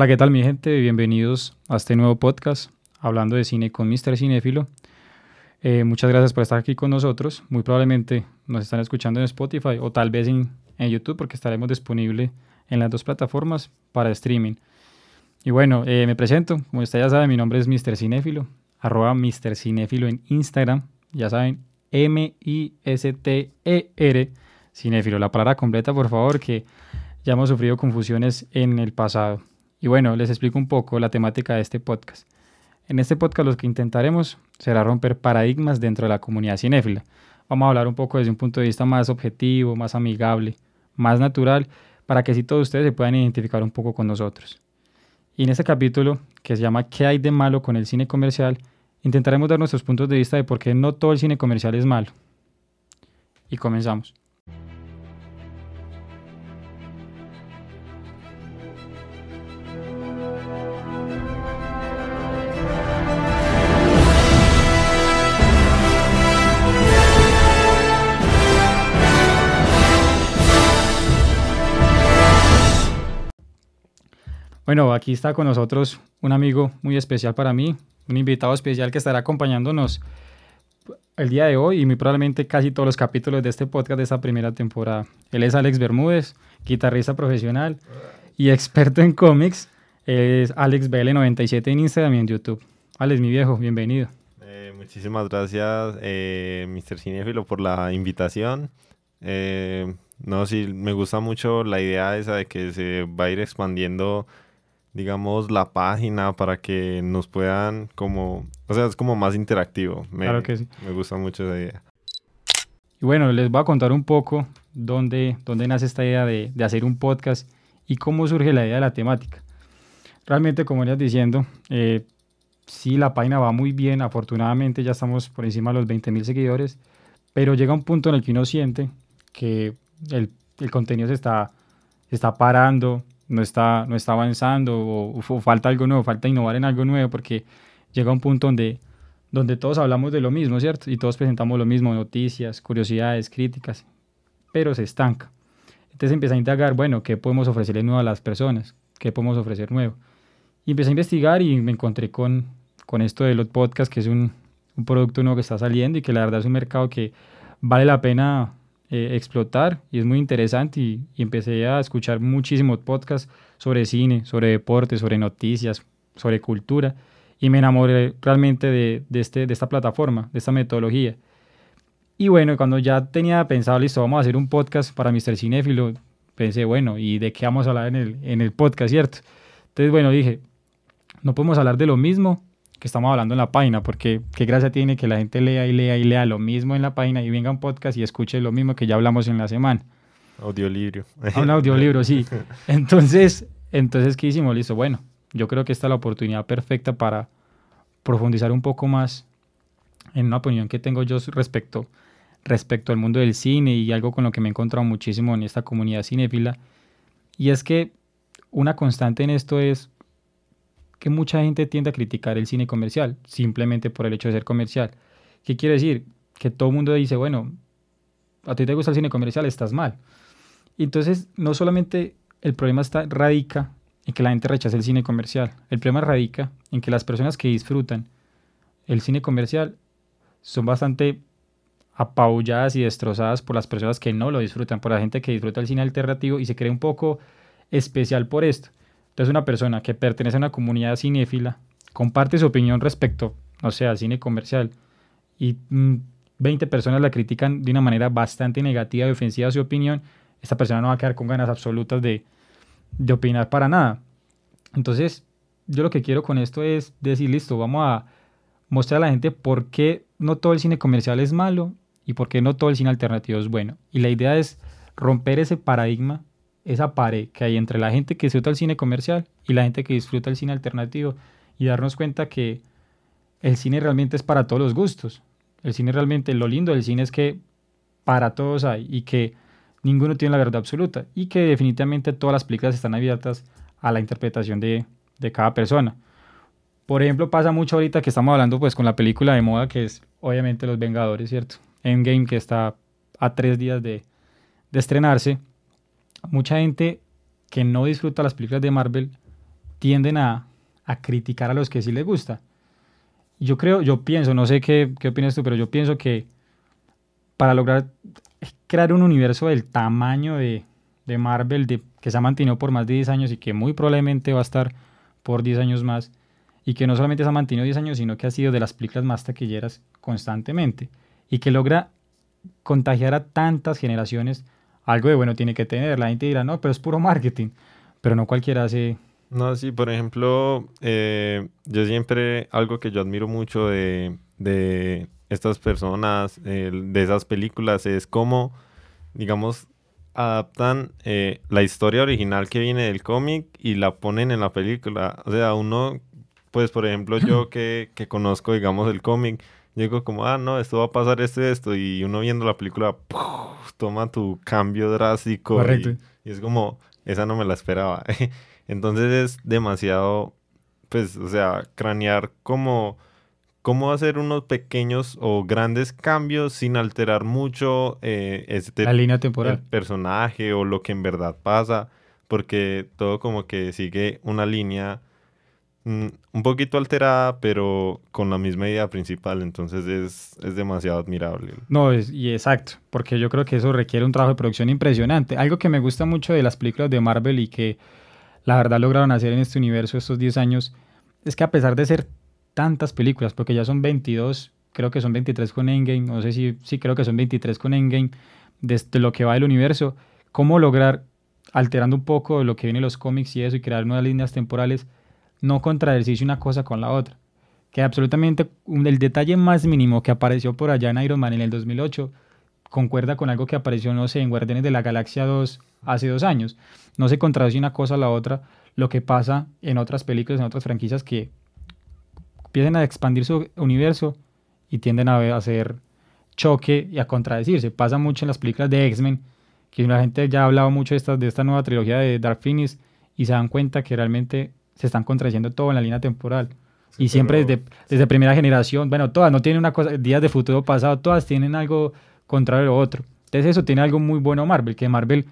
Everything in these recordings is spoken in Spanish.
Hola, ¿qué tal mi gente? Bienvenidos a este nuevo podcast hablando de cine con Mr. Cinéfilo. Eh, muchas gracias por estar aquí con nosotros. Muy probablemente nos están escuchando en Spotify o tal vez en, YouTube porque estaremos disponibles en las dos plataformas para streaming. Y bueno, eh, me presento. Como usted ya sabe, mi nombre es Mr. Cinéfilo, arroba Mr. Cinéfilo en Instagram. Ya saben, M-I-S-T-E-R, Cinéfilo. La palabra completa, por favor, que ya hemos sufrido confusiones en el pasado. Y bueno, les explico un poco la temática de este podcast. En este podcast lo que intentaremos será romper paradigmas dentro de la comunidad cinéfila. Vamos a hablar un poco desde un punto de vista más objetivo, más amigable, más natural, para que así todos ustedes se puedan identificar un poco con nosotros. Y en este capítulo, que se llama ¿Qué hay de malo con el cine comercial?, intentaremos dar nuestros puntos de vista de por qué no todo el cine comercial es malo. Y comenzamos. Bueno, aquí está con nosotros un amigo muy especial para mí, un invitado especial que estará acompañándonos el día de hoy y muy probablemente casi todos los capítulos de este podcast de esta primera temporada. Él es Alex Bermúdez, guitarrista profesional y experto en cómics. Es Alex BL97 en Instagram y en YouTube. Alex, mi viejo, bienvenido. Eh, muchísimas gracias, eh, Mr. Cinéfilo, por la invitación. Eh, no, sí, me gusta mucho la idea esa de que se va a ir expandiendo digamos, la página para que nos puedan como, o sea, es como más interactivo. Me, claro que sí. Me gusta mucho esa idea. Y bueno, les voy a contar un poco dónde, dónde nace esta idea de, de hacer un podcast y cómo surge la idea de la temática. Realmente, como venías diciendo, eh, sí, la página va muy bien, afortunadamente ya estamos por encima de los 20 mil seguidores, pero llega un punto en el que uno siente que el, el contenido se está, se está parando, no está, no está avanzando o, falta algo nuevo, falta innovar en algo nuevo porque llega un punto donde, donde todos hablamos de lo mismo, ¿cierto? Y todos presentamos lo mismo, noticias, curiosidades, críticas, pero se estanca. Entonces empieza a indagar, bueno, ¿qué podemos ofrecerle nuevo a las personas? ¿Qué podemos ofrecer nuevo? Y empecé a investigar y me encontré con, con esto de los podcasts, que es un, un producto nuevo que está saliendo y que la verdad es un mercado que vale la pena eh, explotar y es muy interesante y, empecé a escuchar muchísimos podcasts sobre cine, sobre deporte, sobre noticias, sobre cultura y me enamoré realmente de, este, de esta plataforma, de esta metodología. Y bueno, cuando ya tenía pensado, listo, vamos a hacer un podcast para Mr. Cinéfilo, pensé, bueno, ¿y de qué vamos a hablar en el, en el podcast, cierto? Entonces, bueno, dije, no podemos hablar de lo mismo, que estamos hablando en la página, porque qué gracia tiene que la gente lea y lea y lea lo mismo en la página y venga un podcast y escuche lo mismo que ya hablamos en la semana. Audiolibro. Ah, un audiolibro, sí. Entonces, entonces, ¿qué hicimos? Listo, bueno, yo creo que esta es la oportunidad perfecta para profundizar un poco más en una opinión que tengo yo respecto, respecto al mundo del cine y algo con lo que me he encontrado muchísimo en esta comunidad cinéfila. Y es que una constante en esto es que mucha gente tiende a criticar el cine comercial simplemente por el hecho de ser comercial. ¿Qué quiere decir? Que todo el mundo dice, bueno, a ti te gusta el cine comercial, estás mal. entonces, no solamente el problema está, radica en que la gente rechace el cine comercial, el problema radica en que las personas que disfrutan el cine comercial son bastante apabulladas y destrozadas por las personas que no lo disfrutan, por la gente que disfruta el cine alternativo y se cree un poco especial por esto. Entonces una persona que pertenece a una comunidad cinéfila comparte su opinión respecto, o sea, al cine comercial, y 20 mm, personas la critican de una manera bastante negativa y ofensiva a su opinión, esta persona no va a quedar con ganas absolutas de, de opinar para nada. Entonces, yo lo que quiero con esto es decir, listo, vamos a mostrar a la gente por qué no todo el cine comercial es malo y por qué no todo el cine alternativo es bueno. Y la idea es romper ese paradigma esa pared que hay entre la gente que disfruta el cine comercial y la gente que disfruta el cine alternativo y darnos cuenta que el cine realmente es para todos los gustos. El cine realmente, lo lindo del cine es que para todos hay y que ninguno tiene la verdad absoluta y que definitivamente todas las películas están abiertas a la interpretación de, de cada persona. Por ejemplo, pasa mucho ahorita que estamos hablando pues con la película de moda que es obviamente Los Vengadores, ¿cierto? Endgame que está a tres días de, de estrenarse mucha gente que no disfruta las películas de Marvel tienden a, a criticar a los que sí les gusta. Yo creo, yo pienso, no sé qué, qué opinas tú, pero yo pienso que para lograr crear un universo del tamaño de, de Marvel, de, que se ha mantenido por más de 10 años y que muy probablemente va a estar por 10 años más, y que no solamente se ha mantenido 10 años, sino que ha sido de las películas más taquilleras constantemente, y que logra contagiar a tantas generaciones, algo de bueno tiene que tener. La gente dirá, no, pero es puro marketing, pero no cualquiera hace no, sí, por ejemplo, eh, yo siempre, algo que yo admiro mucho de, de estas personas, de esas películas, es cómo, digamos, adaptan eh, la historia original que viene del cómic y la ponen en la película. O sea, uno, pues, por ejemplo, yo que, que conozco, digamos, el cómic, digo como, ah, no, esto va a pasar esto y esto, y uno viendo la película, toma tu cambio drástico. Correcto. y es como, esa no me la esperaba. Entonces es demasiado, pues, o sea, cranear como cómo hacer unos pequeños o grandes cambios sin alterar mucho eh, este, la línea temporal. El personaje o lo que en verdad pasa, porque todo como que sigue una línea mm, un poquito alterada, pero con la misma idea principal, entonces es, es demasiado admirable. No, es, y exacto, porque yo creo que eso requiere un trabajo de producción impresionante. Algo que me gusta mucho de las películas de Marvel y que la verdad lograron hacer en este universo estos 10 años es que a pesar de ser tantas películas, porque ya son 22, creo que son 23 con Endgame, no sé si, sí creo que son 23 con Endgame, desde lo que va del universo, cómo lograr, alterando un poco lo que viene en los cómics y eso, y crear nuevas líneas temporales, no contradecirse una cosa con la otra. Que absolutamente el detalle más mínimo que apareció por allá en Iron Man en el 2008 concuerda con algo que apareció, no sé, en Guardianes de la Galaxia 2 hace dos años. No se contradice una cosa a la otra lo que pasa en otras películas, en otras franquicias que empiezan a expandir su universo y tienden a hacer choque y a contradecirse. Pasa mucho en las películas de X-Men, que la gente ya ha hablado mucho de esta, de esta nueva trilogía de Dark Phoenix y se dan cuenta que realmente se están contradiciendo todo en la línea temporal. y siempre desde, desde primera generación, bueno, todas no tienen una cosa, días de futuro pasado, todas tienen algo contrario a otro. Entonces eso tiene algo muy bueno Marvel, que Marvel,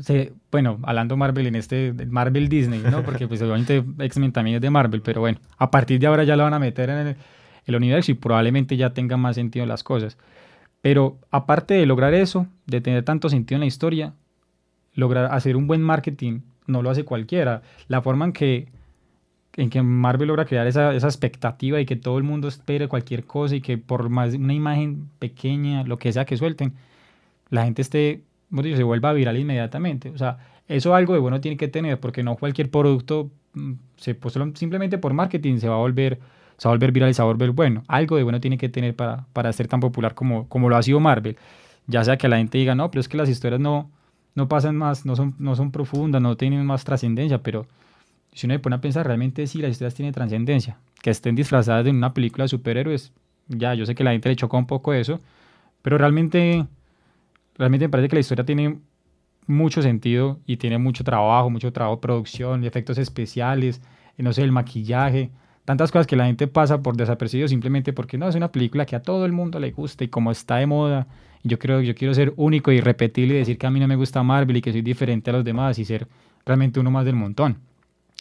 se, bueno, hablando Marvel en este, Marvel Disney, ¿no? Porque pues obviamente X-Men también es de Marvel, pero bueno, a partir de ahora ya lo van a meter en el, universo y probablemente ya tenga más sentido las cosas. Pero aparte de lograr eso, de tener tanto sentido en la historia, lograr hacer un buen marketing no lo hace cualquiera. La forma en que en que Marvel logra crear esa, esa, expectativa y que todo el mundo espere cualquier cosa y que por más una imagen pequeña, lo que sea que suelten, la gente esté, se vuelva viral inmediatamente. O sea, eso algo de bueno tiene que tener, porque no cualquier producto, mm, se, pues, simplemente por marketing se va a volver se va a volver viral se va a volver bueno. Algo de bueno tiene que tener para, para ser tan popular como, como lo ha sido Marvel. Ya sea que la gente diga, no, pero es que las historias no, no pasan más, no son, no son profundas, no tienen más trascendencia, pero si uno se pone a pensar, realmente sí las historias tienen trascendencia. Que estén disfrazadas de una película de superhéroes, ya, yo sé que la gente le chocó un poco eso, pero realmente, realmente me parece que la historia tiene mucho sentido y tiene mucho trabajo, mucho trabajo producción, efectos especiales, no sé, el maquillaje, tantas cosas que la gente pasa por desapercibido simplemente porque no, es una película que a todo el mundo le gusta y como está de moda, yo creo yo quiero ser único y repetible y decir que a mí no me gusta Marvel y que soy diferente a los demás y ser realmente uno más del montón.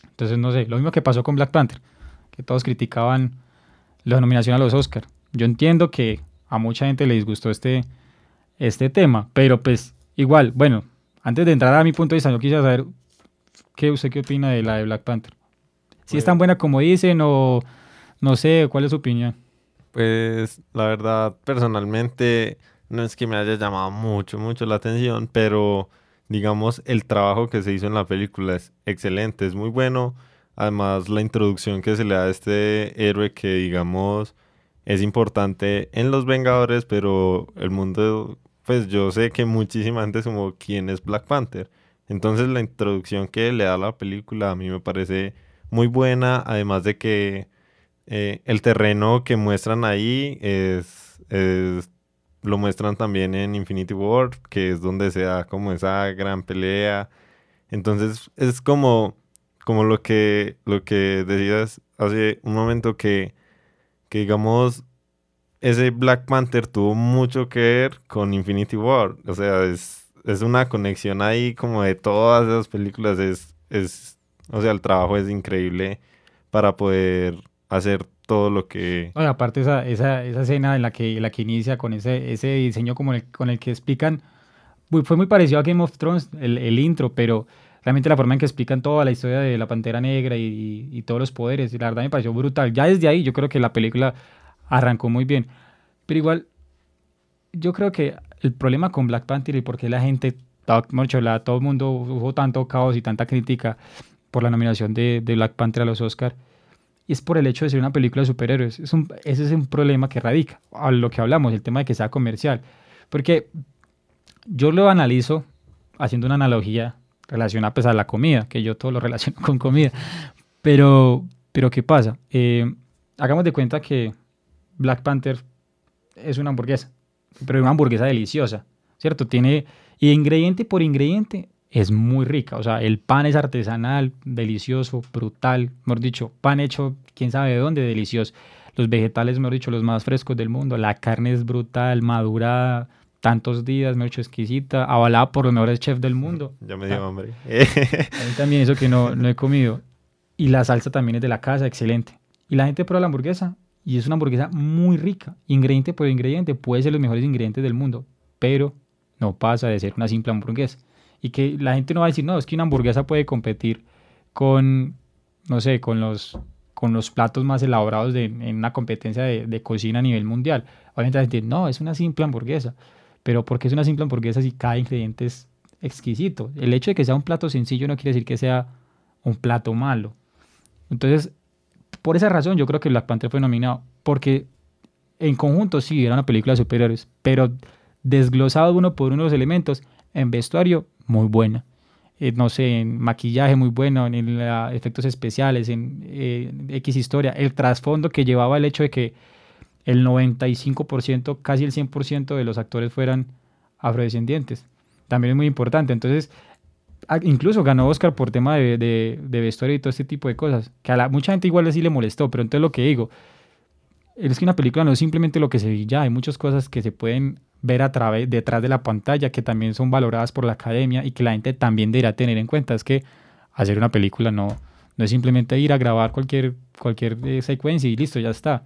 Entonces, no sé, lo mismo que pasó con Black Panther, que todos criticaban la nominación a los Oscars. Yo entiendo que a mucha gente le disgustó este, este tema, pero pues igual, bueno, antes de entrar a mi punto de vista, yo quisiera saber qué usted qué opina de la de Black Panther. Si es tan buena como dicen o no sé, ¿cuál es su opinión? Pues la verdad, personalmente, no es que me haya llamado mucho, mucho la atención, pero digamos, el trabajo que se hizo en la película es excelente, es muy bueno. Además, la introducción que se le da a este héroe que, digamos, es importante en Los Vengadores, pero el mundo, pues yo sé que muchísima gente como, ¿quién es Black Panther? Entonces, la introducción que le da la película a mí me parece muy buena, además de que eh, el terreno que muestran ahí es, es lo muestran también en Infinity War, que es donde se da como esa gran pelea. Entonces es como, como lo que, lo que decías hace un momento que, que digamos, ese Black Panther tuvo mucho que ver con Infinity War. O sea, es, es una conexión ahí como de todas esas películas. Es, es O sea, el trabajo es increíble para poder hacer todo lo que... aparte esa, esa, esa escena en la que, la que inicia con ese, ese diseño como el, con el que explican, fue muy parecido a Game of Thrones, el, el, intro, pero realmente la forma en que explican toda la historia de la Pantera Negra y, y, todos los poderes, la verdad me pareció brutal. Ya desde ahí yo creo que la película arrancó muy bien. Pero igual, yo creo que el problema con Black Panther y por qué la gente, mucho, la, todo el mundo hubo tanto caos y tanta crítica por la nominación de, de Black Panther a los Oscars, y es por el hecho de ser una película de superhéroes. Es un, ese es un problema que radica a lo que hablamos, el tema de que sea comercial. Porque yo lo analizo haciendo una analogía relacionada pues, a la comida, que yo todo lo relaciono con comida. Pero, pero ¿qué pasa? Eh, hagamos de cuenta que Black Panther es una hamburguesa, pero una hamburguesa deliciosa, ¿cierto? Tiene, ingrediente por ingrediente, es muy rica. O sea, el pan es artesanal, delicioso, brutal. Mejor dicho, pan hecho, quién sabe de dónde, delicioso. Los vegetales, mejor dicho, los más frescos del mundo. La carne es brutal, madura tantos días, mejor dicho, exquisita, avalada por los mejores chefs del mundo. Ya me dio ah, hambre. a mí también eso que no, no he comido. Y la salsa también es de la casa, excelente. Y la gente prueba la hamburguesa y es una hamburguesa muy rica. Ingrediente por ingrediente, puede ser los mejores ingredientes del mundo, pero no pasa de ser una simple hamburguesa y que la gente no va a decir, no, es que una hamburguesa puede competir con, no sé, con los, con los platos más elaborados de, en una competencia de, de, cocina a nivel mundial. Obviamente la gente no, es una simple hamburguesa. Pero ¿por qué es una simple hamburguesa si cada ingrediente es exquisito? El hecho de que sea un plato sencillo no quiere decir que sea un plato malo. Entonces, por esa razón yo creo que Black Panther fue nominado, porque en conjunto sí era una película de superhéroes, pero desglosado uno por uno de los elementos, en vestuario muy buena. Eh, no sé, en maquillaje muy bueno, en efectos especiales, en eh, X historia. El trasfondo que llevaba el hecho de que el 95%, casi el 100% de los actores fueran afrodescendientes. También es muy importante. Entonces, incluso ganó Oscar por tema de, de, vestuario y todo este tipo de cosas. Que a la, mucha gente igual así le molestó, pero entonces lo que digo, es que una película no es simplemente lo que se ve ya, hay muchas cosas que se pueden ver a través, detrás de la pantalla, que también son valoradas por la academia y que la gente también deberá tener en cuenta. Es que hacer una película no, no es simplemente ir a grabar cualquier, cualquier eh, secuencia y listo, ya está.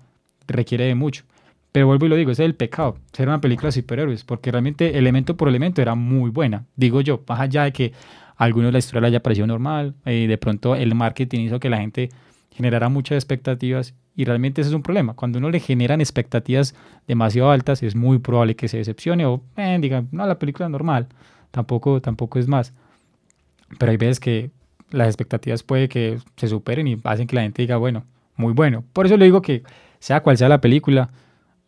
Requiere de mucho. Pero vuelvo y lo digo, ese es el pecado, ser una película de superhéroes, porque realmente elemento por elemento era muy buena. Digo yo, más allá de que algunos la historia le haya parecido normal, eh, de pronto el marketing hizo que la gente generara muchas expectativas y realmente ese es un problema. Cuando uno le generan expectativas demasiado altas, es muy probable que se decepcione o eh, diga, no, la película es normal. Tampoco, tampoco es más. Pero hay veces que las expectativas puede que se superen y hacen que la gente diga, bueno, muy bueno. Por eso le digo que sea cual sea la película,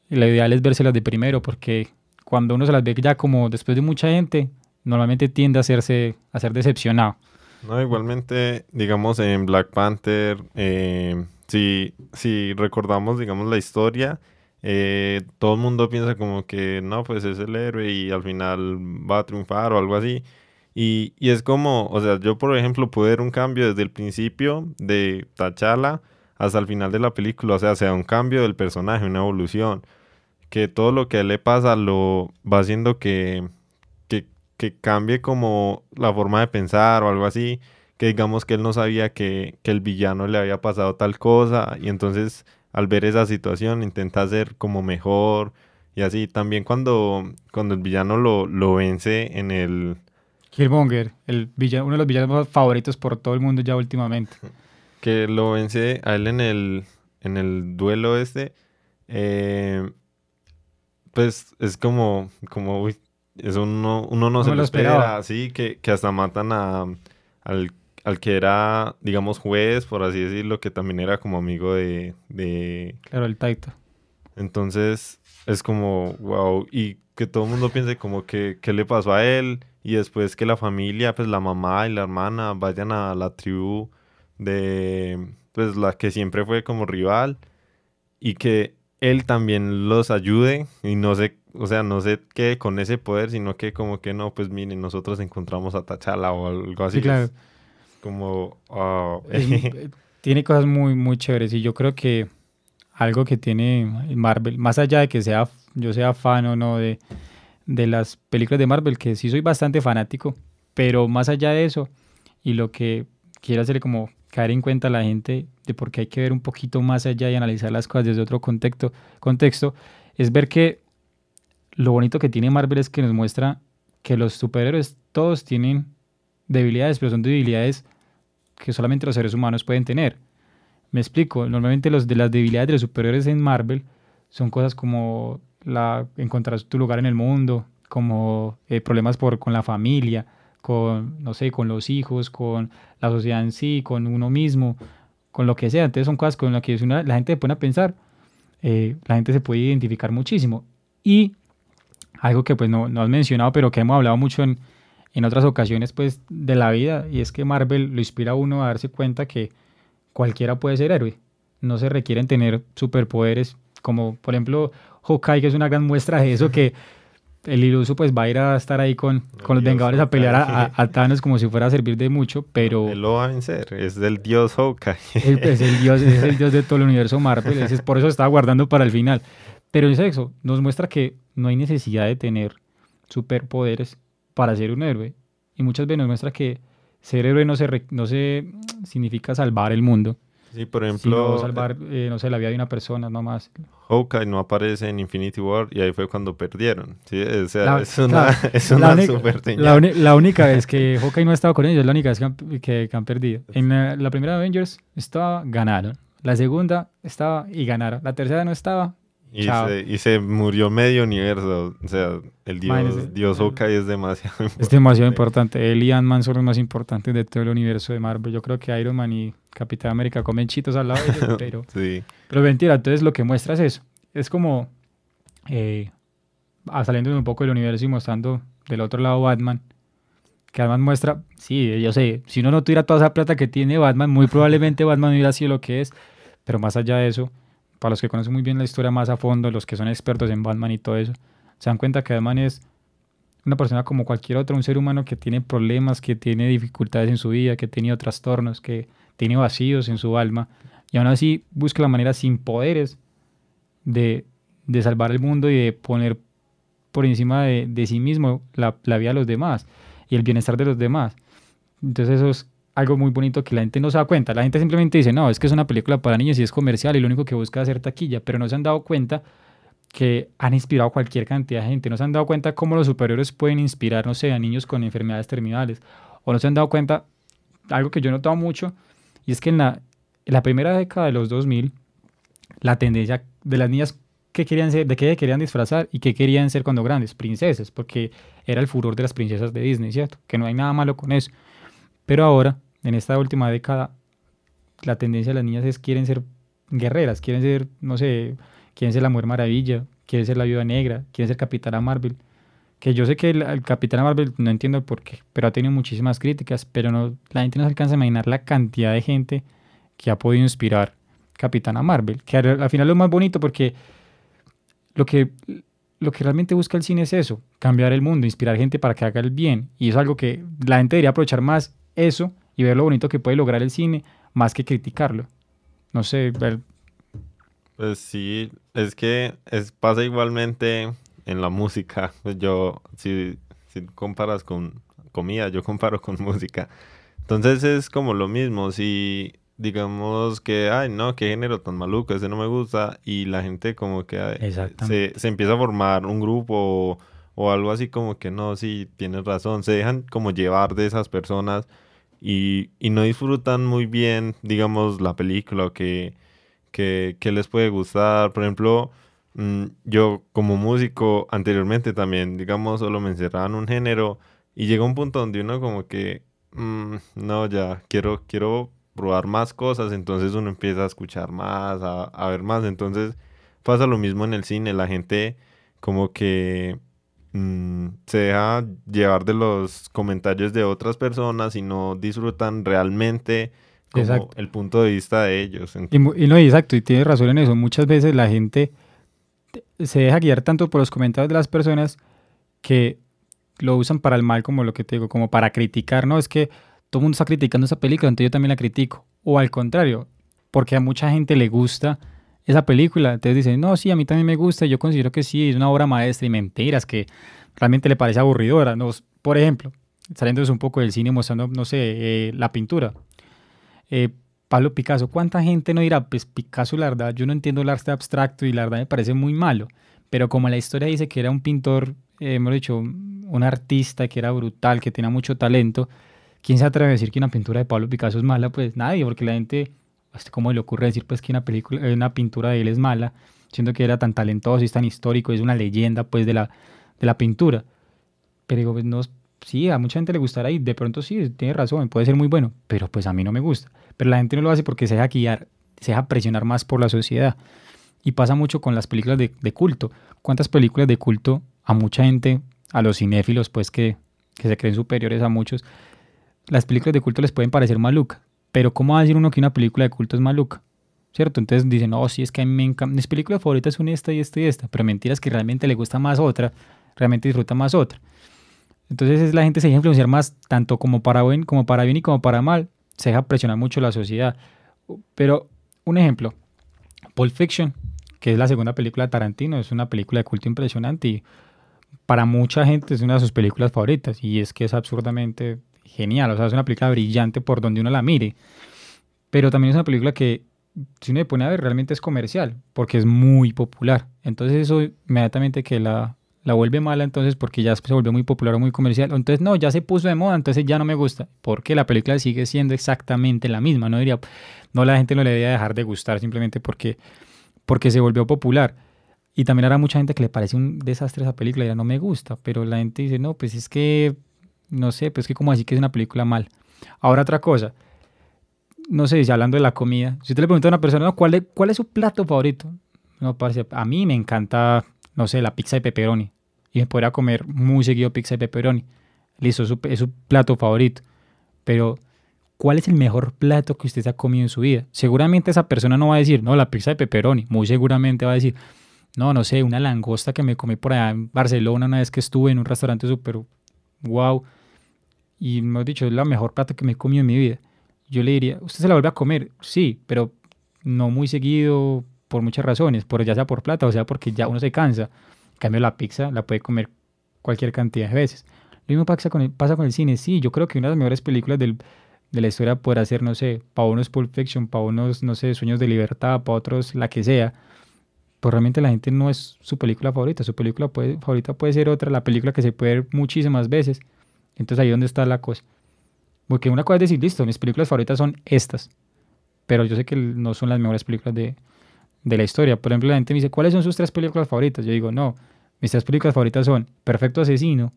la ideal es vérselas de primero, porque cuando uno se las ve ya como después de mucha gente, normalmente tiende a, hacerse, a ser decepcionado. No, igualmente, digamos, en Black Panther, eh, si, si recordamos, digamos, la historia, eh, todo el mundo piensa como que no, pues es el héroe y al final va a triunfar o algo así. Y, y es como, o sea, yo por ejemplo pude ver un cambio desde el principio de T'Challa hasta el final de la película, o sea, sea un cambio del personaje, una evolución, que todo lo que le pasa lo va haciendo que, que, que cambie como la forma de pensar o algo así que digamos que él no sabía que, el villano le había pasado tal cosa y entonces al ver esa situación intenta ser como mejor y así. También cuando, cuando el villano lo, lo vence en el... Killmonger, el villano, uno de los villanos favoritos por todo el mundo ya últimamente. Que lo vence a él en el, en el duelo este. Eh, pues es como, como uy, es uno, uno no se lo espera, así que, que hasta matan a, al al que era, digamos, juez, por así decirlo, que también era como amigo de... de... Claro, el Taito. Entonces, es como, wow, y que todo el mundo piense como que, ¿qué le pasó a él? Y después que la familia, pues la mamá y la hermana vayan a la tribu de, pues la que siempre fue como rival y que él también los ayude y no sé, o sea, no sé qué con ese poder, sino que como que no, pues miren, nosotros encontramos a Tachala o algo así. Sí, claro como... Ah, eh, tiene cosas muy, muy chéveres y yo creo que algo que tiene Marvel, más allá de que sea, yo sea fan o no de, de las películas de Marvel, que sí soy bastante fanático, pero más allá de eso, y lo que quiero hacerle como caer en cuenta la gente de por qué hay que ver un poquito más allá y analizar las cosas desde otro contexto, contexto es ver que lo bonito que tiene Marvel es que nos muestra que los superhéroes todos tienen debilidades, pero son debilidades que solamente los seres humanos pueden tener. Me explico, normalmente los de las debilidades de los superiores en Marvel son cosas como la, encontrar tu lugar en el mundo, como eh, problemas por, con la familia, con, no sé, con los hijos, con la sociedad en sí, con uno mismo, con lo que sea. Entonces son cosas con las que la gente se pone a pensar, eh, la gente se puede identificar muchísimo. Y algo que pues no, no has mencionado, pero que hemos hablado mucho en, en otras ocasiones pues de la vida, y es que Marvel lo inspira a uno a darse cuenta que cualquiera puede ser héroe. No se requieren tener superpoderes como por ejemplo Hawkeye, que es una gran muestra de eso, que el iluso pues va a ir a estar ahí con, con los Vengadores a pelear a, Thanos como si fuera a servir de mucho, pero... Él lo va a vencer, es del dios Hawkeye. Es, el, dios, es el dios de todo el universo Marvel, es, por eso estaba guardando para el final. Pero es eso, nos muestra que no hay necesidad de tener superpoderes para ser un héroe. Y muchas veces nos muestra que ser héroe no se, no se significa salvar el mundo. Sí, por ejemplo. salvar, eh, no sé, la vida de una persona nomás. Hawkeye no aparece en Infinity War y ahí fue cuando perdieron. Sí, o sea, es una, es una la super la, la, única vez que Hawkeye no ha estado con ellos es la única vez que han, perdido. En la, primera Avengers estaba, ganaron. La segunda estaba y ganaron. La tercera no estaba, y se, y se, murió medio universo. O sea, el dios, dios Hawkeye es demasiado importante. Es demasiado importante. Él y Ant-Man son los más importantes de todo el universo de Marvel. Yo creo que Iron Man y Capitán América comen chitos al lado de ellos, pero... sí. Pero mentira, entonces lo que muestra es eso. Es como... Eh, saliendo un poco del universo y mostrando del otro lado Batman. Que Batman muestra... Sí, yo sé. Si uno no tuviera toda esa plata que tiene Batman, muy probablemente Batman hubiera sido lo que es. Pero más allá de eso para los que conocen muy bien la historia más a fondo, los que son expertos en Batman y todo eso, se dan cuenta que Batman es una persona como cualquier otro, un ser humano que tiene problemas, que tiene dificultades en su vida, que tiene trastornos, que tiene vacíos en su alma, y aún así busca la manera sin poderes de, de salvar el mundo y de poner por encima de, de sí mismo la, la, vida de los demás y el bienestar de los demás. Entonces eso es algo muy bonito que la gente no se da cuenta. La gente simplemente dice, no, es que es una película para niños y es comercial y lo único que busca es hacer taquilla, pero no se han dado cuenta que han inspirado a cualquier cantidad de gente. No se han dado cuenta cómo los superiores pueden inspirar, no sé, a niños con enfermedades terminales. O no se han dado cuenta, algo que yo he notado mucho, y es que en la, en la primera década de los 2000, la tendencia de las niñas que querían ser, de qué querían disfrazar y qué querían ser cuando grandes, princesas, porque era el furor de las princesas de Disney, ¿cierto? Que no hay nada malo con eso. Pero ahora en esta última década, la tendencia de las niñas es quieren ser guerreras, quieren ser, no sé, quieren ser la Mujer Maravilla, quieren ser la Viuda Negra, quieren ser Capitana Marvel. Que yo sé que el, Capitana Marvel no entiendo el por qué, pero ha tenido muchísimas críticas, pero no, la gente no se alcanza a imaginar la cantidad de gente que ha podido inspirar Capitana Marvel, que al, final es más bonito porque lo que, lo que realmente busca el cine es eso, cambiar el mundo, inspirar gente para que haga el bien, y es algo que la gente debería aprovechar más eso y ver lo bonito que puede lograr el cine más que criticarlo. No sé, ver... Pues sí, es que es, pasa igualmente en la música. Pues yo, si, si comparas con comida, yo comparo con música. Entonces es como lo mismo, si digamos que, ay, no, qué género tan maluco, ese no me gusta, y la gente como que se, se, empieza a formar un grupo o, o, algo así como que no, sí, tienes razón, se dejan como llevar de esas personas y, y no disfrutan muy bien, digamos, la película que, que, que les puede gustar. Por ejemplo, mm, yo como músico anteriormente también, digamos, solo me encerraba en un género y llega un punto donde uno como que, mm, no, ya, quiero, quiero probar más cosas, entonces uno empieza a escuchar más, a, a ver más, entonces pasa lo mismo en el cine, la gente como que Mm, se deja llevar de los comentarios de otras personas y no disfrutan realmente como el punto de vista de ellos. Y, no, exacto, y tienes razón en eso. Muchas veces la gente se deja guiar tanto por los comentarios de las personas que lo usan para el mal, como lo que te digo, como para criticar, ¿no? Es que todo el mundo está criticando esa película, entonces yo también la critico. O al contrario, porque a mucha gente le gusta esa película. Entonces dicen, no, sí, a mí también me gusta, yo considero que sí, es una obra maestra y mentiras que realmente le parece aburridora. ¿no? Por ejemplo, saliéndose un poco del cine, mostrando, no sé, eh, la pintura. Eh, Pablo Picasso, ¿cuánta gente no dirá, pues Picasso, la verdad, yo no entiendo el arte abstracto y la verdad me parece muy malo? Pero como la historia dice que era un pintor, eh, hemos dicho, un artista que era brutal, que tenía mucho talento, ¿quién se atreve a decir que una pintura de Pablo Picasso es mala? Pues nadie, porque la gente, ¿cómo le ocurre decir pues que una, película, una pintura de él es mala? Siendo que era tan talentoso y tan histórico, es una leyenda pues de la, de la pintura. Pero digo, pues no, sí, a mucha gente le gustará y de pronto sí, tiene razón, puede ser muy bueno, pero pues a mí no me gusta. Pero la gente no lo hace porque se deja guiar, se deja presionar más por la sociedad. Y pasa mucho con las películas de, culto. ¿Cuántas películas de culto a mucha gente, a los cinéfilos, pues que, que se creen superiores a muchos, las películas de culto les pueden parecer maluca? Pero ¿cómo va a decir uno que una película de culto es maluca? ¿Cierto? Entonces dicen, no, sí, es que a mí me encanta, mis películas favoritas son esta y esta y esta, pero mentiras que realmente le gusta más otra, realmente disfruta más otra. Entonces la gente se deja influenciar más, tanto como para bien, como para bien y como para mal, se deja presionar mucho la sociedad. Pero un ejemplo, Pulp Fiction, que es la segunda película de Tarantino, es una película de culto impresionante y para mucha gente es una de sus películas favoritas y es que es absurdamente genial, o sea, es una película brillante por donde uno la mire, pero también es una película que si uno le pone a ver realmente es comercial porque es muy popular, entonces eso inmediatamente que la, la vuelve mala entonces porque ya se volvió muy popular o muy comercial, entonces no, ya se puso de moda, entonces ya no me gusta, porque la película sigue siendo exactamente la misma, no diría, no la gente no le debería dejar de gustar simplemente porque porque se volvió popular. Y también habrá mucha gente que le parece un desastre esa película ya no me gusta, pero la gente dice, no, pues es que, no sé, pues es que como así que es una película mal. Ahora otra cosa, no sé, si hablando de la comida, si usted le pregunta a una persona, ¿cuál, es, ¿cuál es su plato favorito? No, parece, a mí me encanta, no sé, la pizza de pepperoni. Y me podría comer muy seguido pizza de pepperoni. Listo, es su, es su plato favorito. Pero ¿cuál es el mejor plato que usted ha comido en su vida? Seguramente esa persona no va a decir, no, la pizza de pepperoni. Muy seguramente va a decir, no, no sé, una langosta que me comí por allá en Barcelona una vez que estuve en un restaurante súper wow. Y me ha dicho, es la mejor plato que me he comido en mi vida. Yo le diría, ¿usted se la vuelve a comer? Sí, pero no muy seguido por muchas razones, por, ya sea por plata o sea porque ya uno se cansa. En cambio, la pizza la puede comer cualquier cantidad de veces. Lo mismo pasa con el, pasa con el cine. Sí, yo creo que una de las mejores películas del, de la historia poder hacer, no sé, para unos Pulp Fiction, para unos, no sé, Sueños de Libertad, para otros la que sea, pues realmente la gente no es su película favorita, su película puede, favorita puede ser otra, la película que se puede ver muchísimas veces. Entonces ahí es donde está la cosa. Porque una cosa es decir, listo, mis películas favoritas son estas, pero yo sé que no son las mejores películas de, de la historia. Por ejemplo, la gente me dice, ¿cuáles son sus tres películas favoritas? Yo digo, no, mis tres películas favoritas son Perfecto Asesino,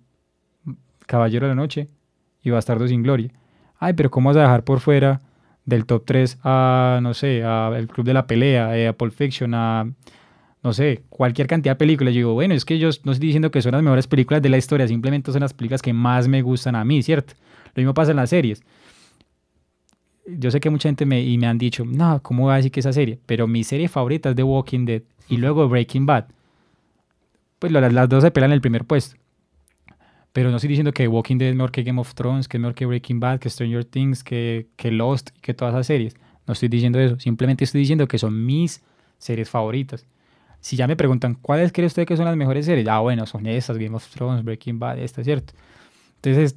Caballero de la Noche y Bastardo sin Gloria ay, pero ¿cómo vas a dejar por fuera del top 3 a, no sé, a El Club de la Pelea, eh, a Pulp Fiction, a, no sé, cualquier cantidad de películas? Yo digo, bueno, es que yo no estoy diciendo que son las mejores películas de la historia, simplemente son las películas que más me gustan a mí, ¿cierto? Lo mismo pasa en las series. Yo sé que mucha gente me, y me han dicho, no, ¿cómo voy a decir que esa serie? Pero mi serie favorita es The Walking Dead y luego Breaking Bad. Pues las, las dos se pelan en el primer puesto. Pero no estoy diciendo que Walking Dead es mejor que Game of Thrones, que es mejor que Breaking Bad, que Stranger Things, que, que Lost, que todas esas series. No estoy diciendo eso. Simplemente estoy diciendo que son mis series favoritas. Si ya me preguntan, ¿cuáles cree usted que son las mejores series? Ah, bueno, son estas, Game of Thrones, Breaking Bad, esta, ¿cierto? Entonces,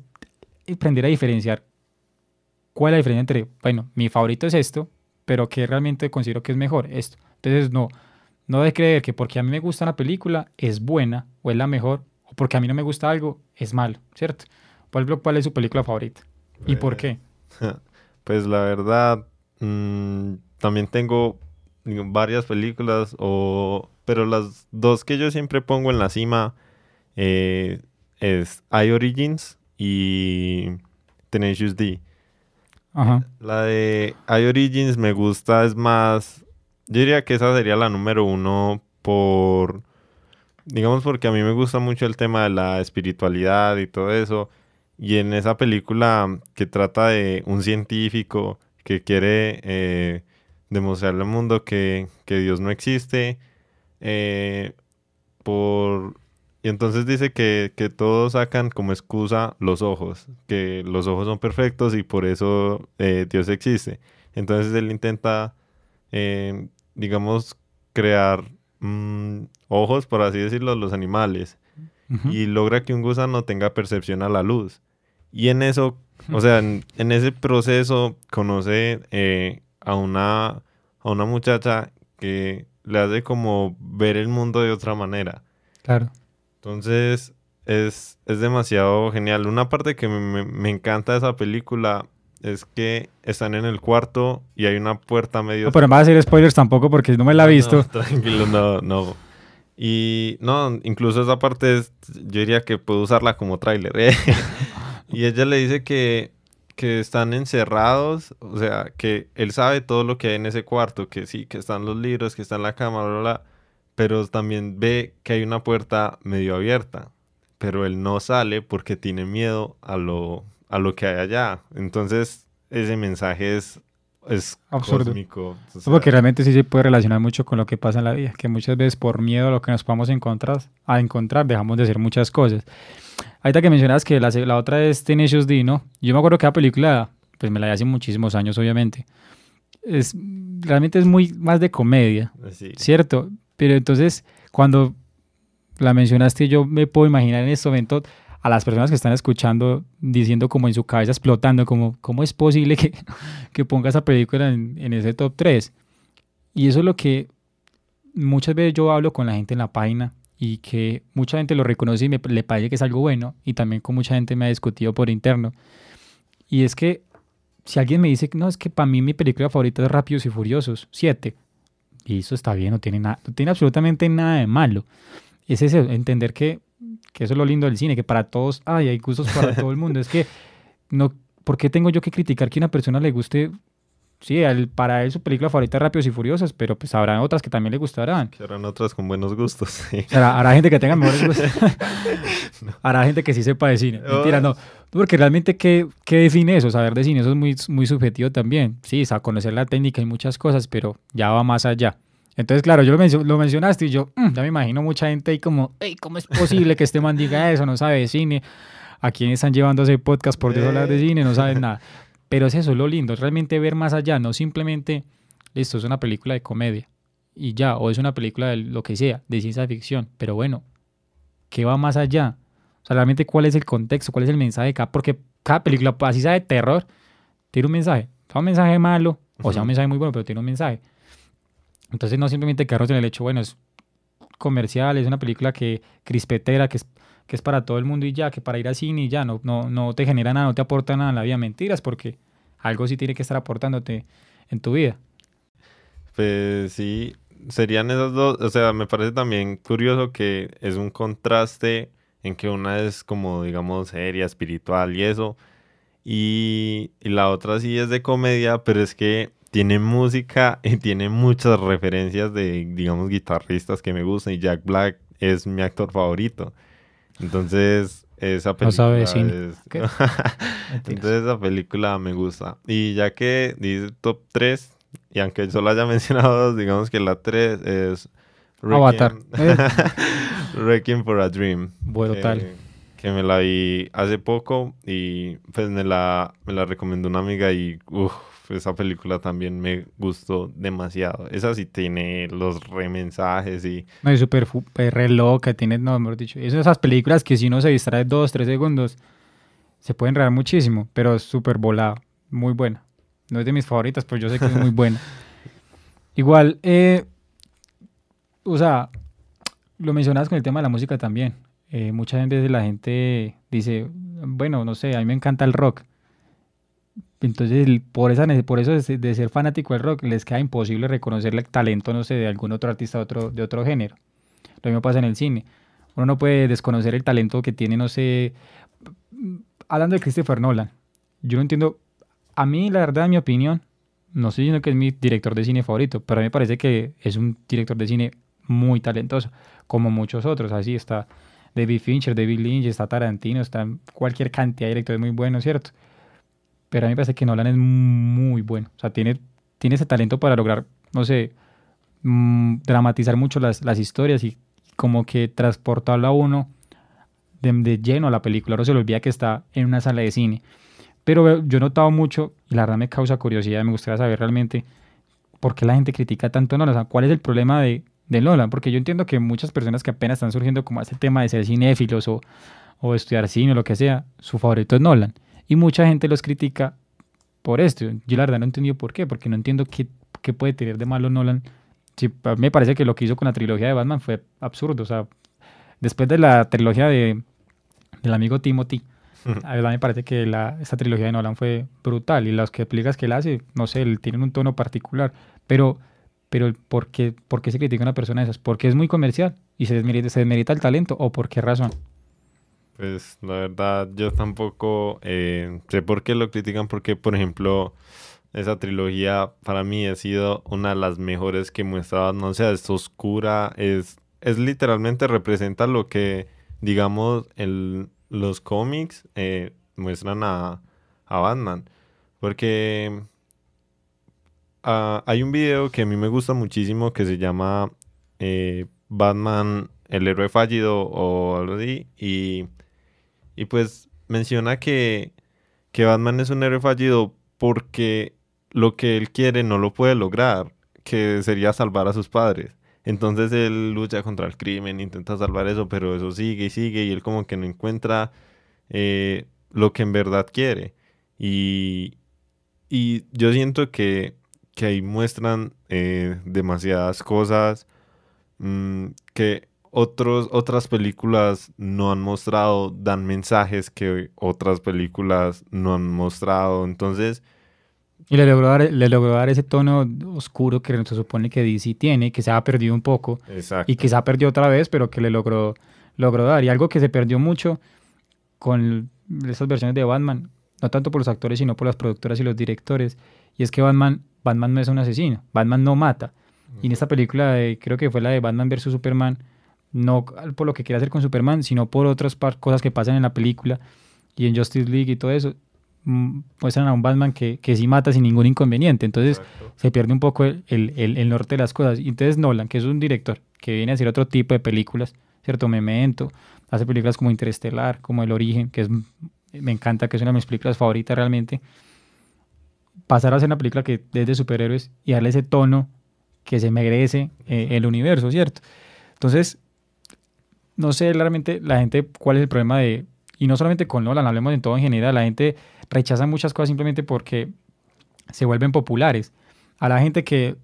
aprender a diferenciar cuál es la diferencia entre, bueno, mi favorito es esto, pero que realmente considero que es mejor esto. Entonces, no, no de creer que porque a mí me gusta la película es buena o es la mejor o porque a mí no me gusta algo, es malo, ¿cierto? Pablo, ¿cuál es su película favorita? ¿Y por qué? Pues la verdad, mm, también tengo varias películas, o, pero las dos que yo siempre pongo en la cima eh, es I Origins y Tenacious D. Ajá. La de I Origins me gusta, es más, yo diría que esa sería la número uno por digamos porque a mí me gusta mucho el tema de la espiritualidad y todo eso. Y en esa película que trata de un científico que quiere eh, demostrarle al mundo que, Dios no existe, eh, por... Y entonces dice que, todos sacan como excusa los ojos, que los ojos son perfectos y por eso eh, Dios existe. Entonces él intenta, digamos, crear Mm, ojos, por así decirlo, los animales. Y logra que un gusano tenga percepción a la luz. Y en eso O sea, en, ese proceso conoce eh, a, una, a una muchacha que le hace como ver el mundo de otra manera. Claro. Entonces, es, es demasiado genial. Una parte que me, me, encanta de esa película es que están en el cuarto y hay una puerta medio... No, pero no va a hacer spoilers tampoco porque no me la he visto. tranquilo, no, no. Y no, incluso esa parte es, yo diría que puedo usarla como tráiler. ¿eh? y ella le dice que, que están encerrados, o sea, que él sabe todo lo que hay en ese cuarto, que sí, que están los libros, que está en la cama, bla, bla, bla, pero también ve que hay una puerta medio abierta, pero él no sale porque tiene miedo a lo, a lo que hay allá. Entonces, ese mensaje es es absurdo. Cósmico, Porque realmente sí se puede relacionar mucho con lo que pasa en la vida, que muchas veces por miedo a lo que nos podamos encontrar, a encontrar, dejamos de hacer muchas cosas. Ahorita que mencionas que la, la otra es Tenacious D, ¿no? Yo me acuerdo que la película, pues me la vi hace muchísimos años, obviamente. Es, realmente es muy más de comedia, ¿cierto? Pero entonces, cuando la mencionaste, yo me puedo imaginar en este momento a las personas que están escuchando diciendo como en su cabeza explotando, como, ¿cómo es posible que, que ponga esa película en, en, ese top 3? Y eso es lo que muchas veces yo hablo con la gente en la página y que mucha gente lo reconoce y me, le parece que es algo bueno y también con mucha gente me ha discutido por interno. Y es que si alguien me dice, no, es que para mí mi película favorita es Rápidos y Furiosos, 7. Y eso está bien, no tiene, nada, no tiene absolutamente nada de malo. Es ese, entender que que eso es lo lindo del cine, que para todos, ay, hay gustos para todo el mundo. Es que, no, ¿por qué tengo yo que criticar que a una persona le guste? Sí, para él su película favorita es Rápidos y Furiosos, pero pues habrá otras que también le gustarán. Que habrán otras con buenos gustos. Sí. Habrá, gente que tenga mejores gustos. Habrá gente que sí sepa de cine. Mentira, no. Porque realmente, ¿qué, ¿qué, define eso? Saber de cine, eso es muy, muy subjetivo también. Sí, o conocer la técnica y muchas cosas, pero ya va más allá. Entonces, claro, yo lo, mencionaste y yo mm, ya me imagino mucha gente ahí como, ¿cómo es posible que este man diga eso? No sabe de cine. ¿A quién están llevando ese podcast por Dios hablar de cine? No saben nada. Pero es eso, lo lindo, es realmente ver más allá, no simplemente, esto es una película de comedia y ya, o es una película de lo que sea, de ciencia ficción, pero bueno, ¿qué va más allá? O sea, realmente cuál es el contexto, cuál es el mensaje de cada, porque cada película, así sea de terror, tiene un mensaje, sea un mensaje malo, o sea un mensaje muy bueno, pero tiene un mensaje. Entonces no simplemente carros en el hecho, bueno, es comercial, es una película que crispetera, que es, que es para todo el mundo y ya, que para ir al cine y ya, no, no, no te genera nada, no te aporta nada en la vida. Mentiras, porque algo sí tiene que estar aportándote en tu vida. Pues sí, serían esas dos, o sea, me parece también curioso que es un contraste en que una es como, digamos, seria, espiritual y eso, y, y la otra sí es de comedia, pero es que tiene música y tiene muchas referencias de, digamos, guitarristas que me gustan y Jack Black es mi actor favorito. Entonces, esa película es... Entonces, esa película me gusta. Y ya que dice top 3, y aunque solo haya mencionado dos, digamos que la 3 es... Avatar. Requiem for a Dream. Bueno, tal. Que me la vi hace poco y pues me la, me la recomendó una amiga y uff, esa película también me gustó demasiado. Esa sí tiene los remensajes y... No, es súper re loca, tiene, no, mejor dicho. Es esas películas que si uno se distrae dos, tres segundos, se pueden enredar muchísimo, pero es súper volada, muy buena. No es de mis favoritas, pero yo sé que es muy buena. Igual, eh, o sea, lo mencionas con el tema de la música también. Eh, muchas veces la gente dice, bueno, no sé, a mí me encanta el rock entonces, por, esa, por eso de ser fanático del rock, les queda imposible reconocerle el talento, no sé, de algún otro artista de otro, de otro género. Lo mismo pasa en el cine. Uno no puede desconocer el talento que tiene, no sé, hablando de Christopher Nolan. Yo no entiendo, a mí, la verdad, en mi opinión, no estoy diciendo que es mi director de cine favorito, pero a mí me parece que es un director de cine muy talentoso, como muchos otros. Así está David Fincher, David Lynch, está Tarantino, está cualquier cantidad de directores muy buenos, ¿cierto? Pero a mí me parece que Nolan es muy bueno. O sea, tiene, tiene ese talento para lograr, no sé, mm, dramatizar mucho las, las, historias y como que transportarlo a uno de, lleno a la película. No se le olvida que está en una sala de cine. Pero yo he notado mucho, y la verdad me causa curiosidad, me gustaría saber realmente por qué la gente critica tanto a Nolan. O sea, ¿cuál es el problema de, de Nolan? Porque yo entiendo que muchas personas que apenas están surgiendo como ese tema de ser cinéfilos o, o estudiar cine o lo que sea, su favorito es Nolan. Y mucha gente los critica por esto. Yo la verdad no he entendido por qué, porque no entiendo qué, qué puede tener de malo Nolan. Sí, me parece que lo que hizo con la trilogía de Batman fue absurdo. O sea, después de la trilogía de, del amigo Timothy, a verdad me parece que la, esta trilogía de Nolan fue brutal y las que películas que él hace, no sé, tienen un tono particular, pero, pero ¿por, qué, ¿por qué se critica a una persona de esas? ¿Porque es muy comercial y se desmerita, se desmerita el talento o por qué razón? Pues la verdad yo tampoco eh, sé por qué lo critican, porque por ejemplo esa trilogía para mí ha sido una de las mejores que muestra, no sé, es oscura, es, es literalmente representa lo que digamos el, los cómics eh, muestran a, a, Batman. Porque uh, hay un video que a mí me gusta muchísimo que se llama eh, Batman, el héroe fallido o algo así. Y, y pues menciona que, que Batman es un héroe fallido porque lo que él quiere no lo puede lograr, que sería salvar a sus padres. Entonces él lucha contra el crimen, intenta salvar eso, pero eso sigue y sigue y él como que no encuentra eh, lo que en verdad quiere. Y, y yo siento que, que ahí muestran eh, demasiadas cosas mm, que otros, otras películas no han mostrado, dan mensajes que otras películas no han mostrado. Entonces y le logró, dar, le logró dar ese tono oscuro que se supone que DC tiene, que se ha perdido un poco. Y que se ha perdido otra vez, pero que le logró, logró dar. Y algo que se perdió mucho con esas versiones de Batman, no tanto por los actores, sino por las productoras y los directores. Y es que Batman, Batman no es un asesino, Batman no mata. Y en esta película, creo que fue la de Batman vs. Superman, no por lo que quiere hacer con Superman, sino por otras cosas que pasan en la película y en Justice League y todo eso, Mm, muestran a un Batman que, que sí mata sin ningún inconveniente. Entonces se pierde un poco el, el, el, norte de las cosas. Y entonces Nolan, que es un director que viene a hacer otro tipo de películas, ¿cierto? Memento, hace películas como Interestelar, como El Origen, que es, me encanta, que es una de mis películas favoritas realmente. Pasar a hacer una película que es de superhéroes y darle ese tono que se merece eh, el universo, ¿cierto? Entonces, no sé realmente la gente cuál es el problema de, y no solamente con Nolan, hablemos de todo en general, la gente rechaza muchas cosas simplemente porque se vuelven populares. A la gente que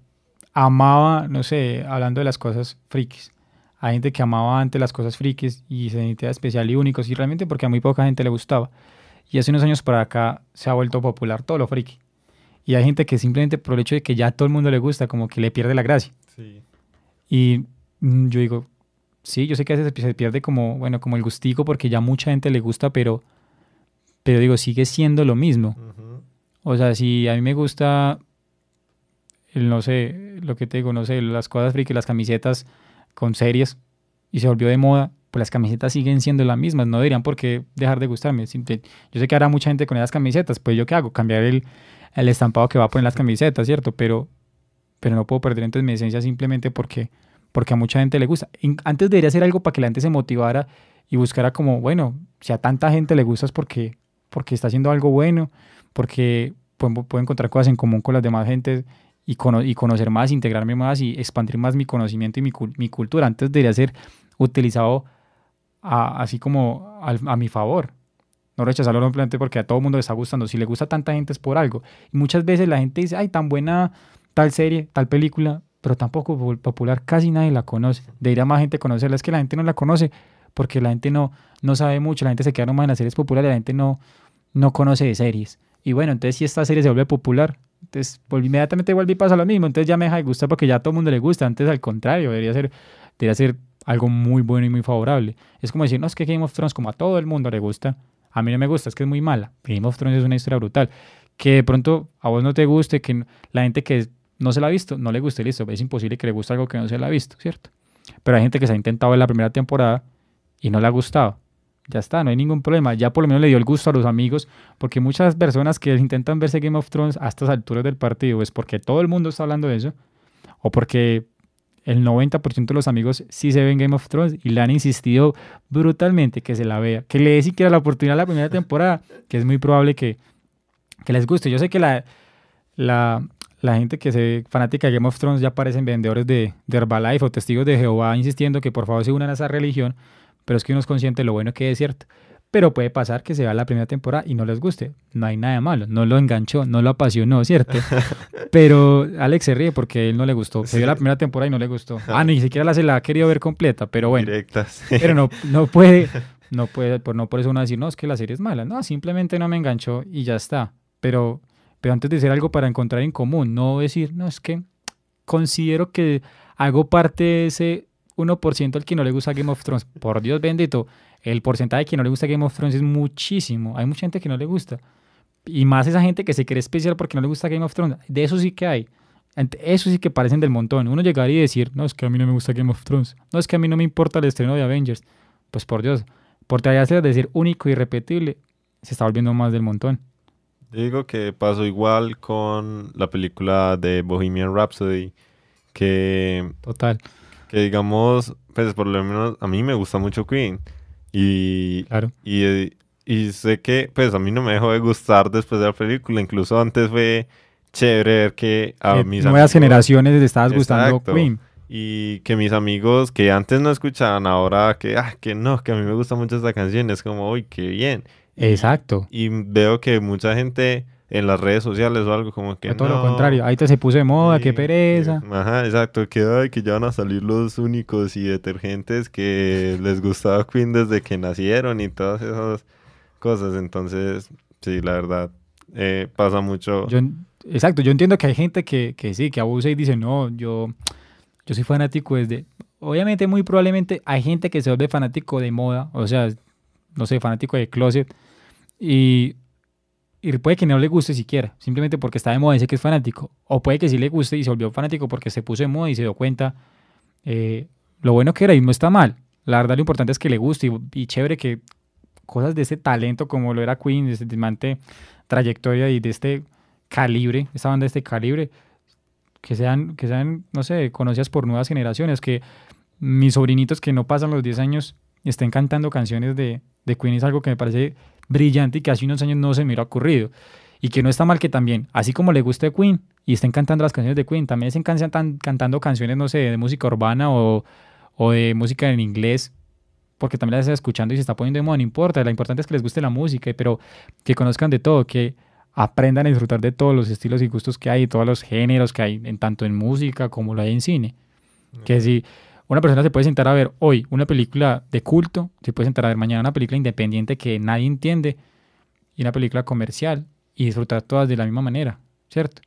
amaba, no sé, hablando de las cosas frikis, a gente que amaba antes las cosas frikis y se sentía especial y únicos, y realmente porque a muy poca gente le gustaba. Y hace unos años para acá se ha vuelto popular todo lo friki. Y hay gente que simplemente por el hecho de que ya a todo el mundo le gusta, como que le pierde la gracia. Y mm, yo digo, sí, yo sé que a veces se pierde como, bueno, como el gustico porque ya mucha gente le gusta, pero, pero digo, sigue siendo lo mismo. O sea, si a mí me gusta, no sé, lo que te digo, no sé, las cosas friki, las camisetas con series y se volvió de moda, pues las camisetas siguen siendo las mismas, no deberían por qué dejar de gustarme. yo sé que habrá mucha gente con esas camisetas, pues yo qué hago, cambiar el, el estampado que va a poner las camisetas, ¿cierto? Pero, pero no puedo perder entonces mi esencia simplemente porque porque a mucha gente le gusta. Antes debería ser algo para que la gente se motivara y buscara como, bueno, si a tanta gente le gusta es porque, porque está haciendo algo bueno, porque puedo, encontrar cosas en común con las demás gentes y, y conocer más, integrarme más y expandir más mi conocimiento y mi, mi cultura. Antes debería ser utilizado así como a, mi favor. No rechazarlo simplemente porque a todo el mundo le está gustando. Si le gusta a tanta gente es por algo. Y muchas veces la gente dice, ay, tan buena tal serie, tal película, pero tampoco popular, casi nadie la conoce. Debería más gente conocerla. Es que la gente no la conoce porque la gente no, no sabe mucho, la gente se queda nomás en las series populares, la gente no, no conoce de series. Y bueno, entonces si esta serie se vuelve popular, entonces inmediatamente vuelve y pasa lo mismo, entonces ya me deja de gustar porque ya a todo el mundo le gusta, antes al contrario, debería ser, debería ser algo muy bueno y muy favorable. Es como decir, no, es que Game of Thrones como a todo el mundo le gusta, a mí no me gusta, es que es muy mala. Game of Thrones es una historia brutal. Que de pronto a vos no te guste, que la gente que no se la ha visto, no le guste, listo. Es imposible que le guste algo que no se la ha visto, ¿cierto? Pero hay gente que se ha intentado ver la primera temporada y no le ha gustado. Ya está, no hay ningún problema. Ya por lo menos le dio el gusto a los amigos, porque muchas personas que intentan verse Game of Thrones a estas alturas del partido es porque todo el mundo está hablando de eso, o porque el 90% de los amigos sí se ven Game of Thrones y le han insistido brutalmente que se la vea, que le dé siquiera la oportunidad a la primera temporada, que es muy probable que, les guste. Yo sé que la, la gente que se fanática de Game of Thrones ya parecen vendedores de, de, Herbalife o testigos de Jehová insistiendo que por favor se unan a esa religión, pero es que uno es consciente de lo bueno que es cierto. pero puede pasar que se vea la primera temporada y no les guste. No hay nada malo, no lo enganchó, no lo apasionó, ¿cierto? pero Alex se ríe porque a él no le gustó. Se vio la primera temporada y no le gustó. Ah, ni siquiera la se la ha querido ver completa, pero bueno. Directas. Pero no, no puede, no puede, por, no por eso uno decir, no, es que la serie es mala. No, simplemente no me enganchó y ya está. Pero, pero antes de ser algo para encontrar en común, no decir, no, es que considero que hago parte de ese 1% al que no le gusta Game of Thrones. Por Dios bendito, el porcentaje de que no le gusta Game of Thrones es muchísimo. Hay mucha gente que no le gusta. Y más esa gente que se cree especial porque no le gusta Game of Thrones. De eso sí que hay. Eso sí que parecen del montón. Uno llegaría y decir, no, es que a mí no me gusta Game of Thrones. No, es que a mí no me importa el estreno de Avengers. Pues por Dios, por ser decir único y repetible, se está volviendo más del montón. Digo que pasó igual con la película de Bohemian Rhapsody, que... Total. Que digamos, pues por lo menos a mí me gusta mucho Queen. Y, claro. y, y sé que, pues a mí no me dejó de gustar después de la película. Incluso antes fue chévere ver que a eh, mis nuevas generaciones les estabas gustando Queen. Y que mis amigos que antes no escuchaban, ahora que, ah, que no, que a mí me gusta mucho esta canción, es como, uy, qué bien. Exacto. Y, veo que mucha gente en las redes sociales o algo como que todo lo contrario, ahí te se puso de moda, qué pereza. ajá, exacto, que ay, que ya van a salir los únicos y detergentes que les gustaba Queen desde que nacieron y todas esas cosas. Entonces, sí, la verdad, eh, pasa mucho. Yo, exacto, yo entiendo que hay gente que, que sí, que abusa y dice, no, yo, yo soy fanático desde... Obviamente, muy probablemente hay gente que se vuelve fanático de moda, o sea, no sé, fanático de closet. Y y puede que no le guste siquiera, simplemente porque está de moda y dice que es fanático. O puede que sí le guste y se volvió fanático porque se puso de moda y se dio cuenta eh, lo bueno que era y no está mal. La verdad lo importante es que le guste y, chévere que cosas de ese talento como lo era Queen, de ese diamante trayectoria y de este calibre, esta banda de este calibre, que sean, que sean, no sé, conocidas por nuevas generaciones, que mis sobrinitos que no pasan los 10 años estén cantando canciones de, de Queen es algo que me parece brillante y que hace unos años no se me hubiera ocurrido. Y que no está mal que también, así como le guste Queen y estén cantando las canciones de Queen, también estén cantando canciones, no sé, de música urbana o, o de música en inglés, porque también las está escuchando y se está poniendo de moda, no importa, lo importante es que les guste la música, pero que conozcan de todo, que aprendan a disfrutar de todos los estilos y gustos que hay, todos los géneros que hay, en tanto en música como lo hay en cine. Que si una persona se puede sentar a ver hoy una película de culto, se puede sentar a ver mañana una película independiente que nadie entiende y una película comercial y disfrutar todas de la misma manera, ¿cierto?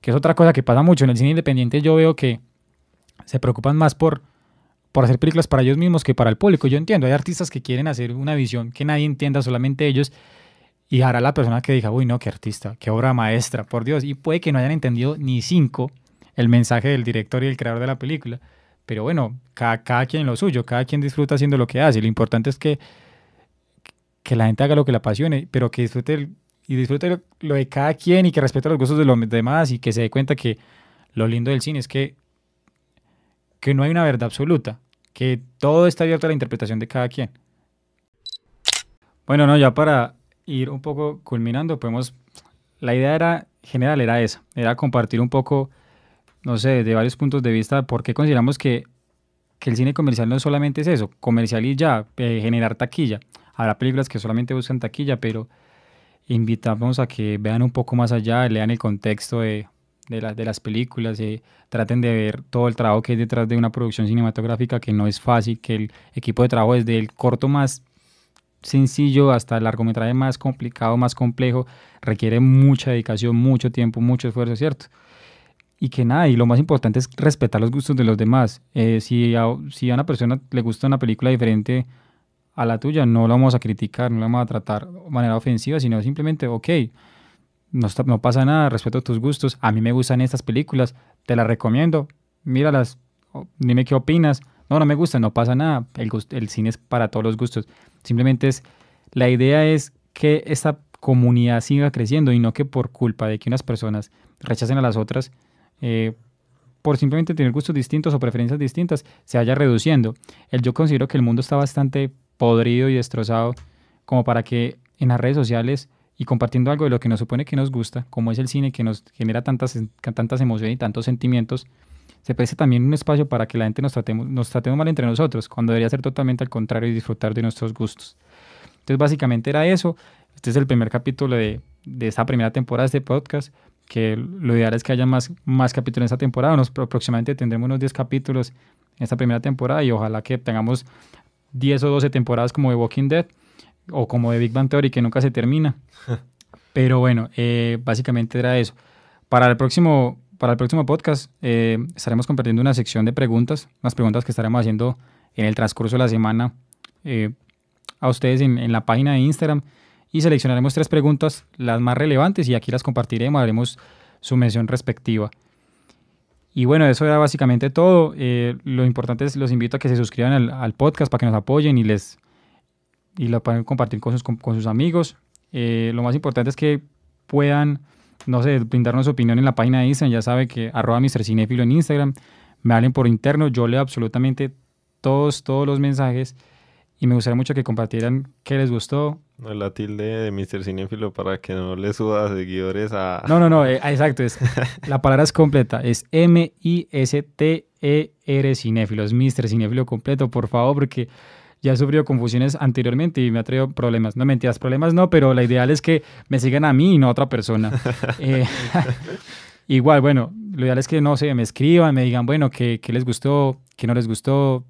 Que es otra cosa que pasa mucho en el cine independiente. Yo veo que se preocupan más por, por hacer películas para ellos mismos que para el público. Yo entiendo, hay artistas que quieren hacer una visión que nadie entienda, solamente ellos, y hará la persona que diga, uy, no, qué artista, qué obra maestra, por Dios. Y puede que no hayan entendido ni cinco el mensaje del director y el creador de la película. Pero bueno, cada, cada quien lo suyo, cada quien disfruta haciendo lo que hace. Lo importante es que, que la gente haga lo que le apasione, pero que disfrute y disfrute lo, de cada quien y que respete los gustos de los demás y que se dé cuenta que lo lindo del cine es que, que no hay una verdad absoluta, que todo está abierto a la interpretación de cada quien. Bueno, no, ya para ir un poco culminando, podemos, la idea era general era esa, era compartir un poco no sé, de varios puntos de vista, por qué consideramos que, el cine comercial no solamente es eso, comercial y ya, eh, generar taquilla. Habrá películas que solamente buscan taquilla, pero invitamos a que vean un poco más allá, lean el contexto de, de, las películas, y traten de ver todo el trabajo que hay detrás de una producción cinematográfica, que no es fácil, que el equipo de trabajo desde el corto más sencillo hasta el largometraje más complicado, más complejo, requiere mucha dedicación, mucho tiempo, mucho esfuerzo, ¿cierto? Y que nada, y lo más importante es respetar los gustos de los demás. Eh, si, a, si a una persona le gusta una película diferente a la tuya, no la vamos a criticar, no la vamos a tratar de manera ofensiva, sino simplemente, ok, no, no pasa nada, respeto tus gustos, a mí me gustan estas películas, te las recomiendo, míralas, dime qué opinas. No, no me gusta, no pasa nada, el cine es para todos los gustos. Simplemente es, la idea es que esta comunidad siga creciendo y no que por culpa de que unas personas rechacen a las otras, eh, por simplemente tener gustos distintos o preferencias distintas, se vaya reduciendo. El, yo considero que el mundo está bastante podrido y destrozado como para que en las redes sociales y compartiendo algo de lo que nos supone que nos gusta, como es el cine que nos genera tantas, tantas emociones y tantos sentimientos, se preste también un espacio para que la gente nos tratemos, nos tratemos mal entre nosotros, cuando debería ser totalmente al contrario y disfrutar de nuestros gustos. Entonces, básicamente era eso. Este es el primer capítulo de, de esta primera temporada de este podcast, que lo ideal es que haya más, más capítulos en esta temporada. Nos, aproximadamente tendremos unos 10 capítulos en esta primera temporada y ojalá que tengamos 10 o 12 temporadas como de Walking Dead o como de Big Bang Theory que nunca se termina. Pero bueno, eh, básicamente era eso. Para el próximo, para el próximo podcast eh, estaremos compartiendo una sección de preguntas, unas preguntas que estaremos haciendo en el transcurso de la semana eh, a ustedes en, en, la página de Instagram y seleccionaremos tres preguntas, las más relevantes y aquí las compartiremos, haremos su mención respectiva. Y bueno, eso era básicamente todo. lo importante es, los invito a que se suscriban al, al podcast para que nos apoyen y les y lo pueden compartir con sus, con, sus amigos. Eh, lo más importante es que puedan, no sé, brindarnos su opinión en la página de Instagram. Ya sabe que arroba Mr. Cinefilo en Instagram. Me hablen por interno. Yo leo absolutamente todos, todos los mensajes. Y me gustaría mucho que compartieran qué les gustó. La tilde de Mr. Cinefilo para que no le suba seguidores a... No, no, no, eh, exacto. Es, la palabra es completa. Es M-I-S-T-E-R Cinéfilo. Es Mr. Cinéfilo completo, por favor, porque ya he sufrido confusiones anteriormente y me ha traído problemas. No mentiras, problemas no, pero la ideal es que me sigan a mí y no a otra persona. Eh, igual, bueno, lo ideal es que no sé, me escriban, me digan, bueno, qué, les gustó, qué no les gustó,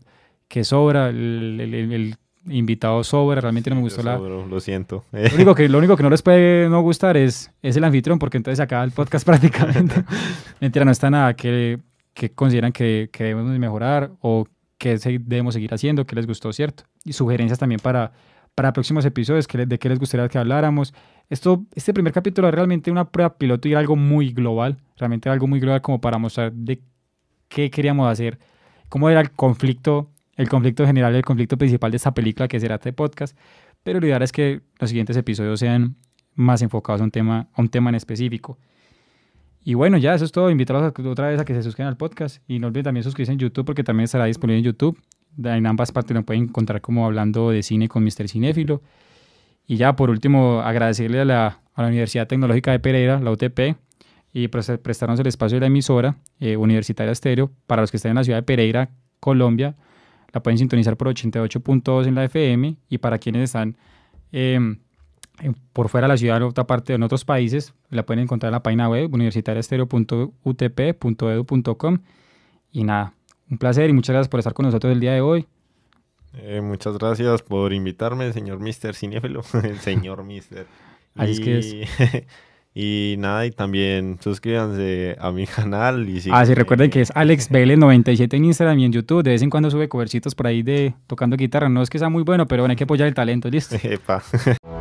qué sobra, el, invitado sobra, realmente no me gustó la... lo siento. Lo único, que, lo único que no les puede no gustar es, es el anfitrión, porque entonces acaba el podcast prácticamente. Mentira, no está nada que, que consideran que, que debemos mejorar o qué debemos seguir haciendo, qué les gustó, ¿cierto? Y sugerencias también para, para próximos episodios, de qué les gustaría que habláramos. Esto, este primer capítulo es realmente una prueba piloto y era algo muy global, realmente algo muy global como para mostrar de qué queríamos hacer, cómo era el conflicto, el conflicto general, el conflicto principal de esta película que será este podcast. Pero lo ideal es que los siguientes episodios sean más enfocados a un tema, a un tema en específico. Y bueno, ya eso es todo. Invitarlos otra vez a que se suscriban al podcast. Y no olviden también suscribirse en YouTube porque también estará disponible en YouTube. En ambas partes lo pueden encontrar como hablando de cine con Mr. Cinéfilo. Y ya por último, agradecerle a la, a la Universidad Tecnológica de Pereira, la UTP, y prestarnos el espacio de la emisora eh, Universitaria Estéreo. Para los que están en la ciudad de Pereira, Colombia, la pueden sintonizar por 88.2 en la FM. Y para quienes están em, por fuera de la ciudad, en otra parte, en otros países, la pueden encontrar en la página web universitariaestereo.utp.edu.com. Y nada, un placer y muchas gracias por estar con nosotros el día de hoy. Eh, muchas gracias por invitarme, señor Mister Cinéfilo, el señor Mister. Ahí es que es. Y nada, y también suscríbanse a mi canal. Y ah, sí, recuerden que es AlexBL97 en Instagram y en YouTube. De vez en cuando sube covercitos por ahí de tocando guitarra. No es que sea muy bueno, pero bueno, hay que apoyar el talento, ¿listo? Epa.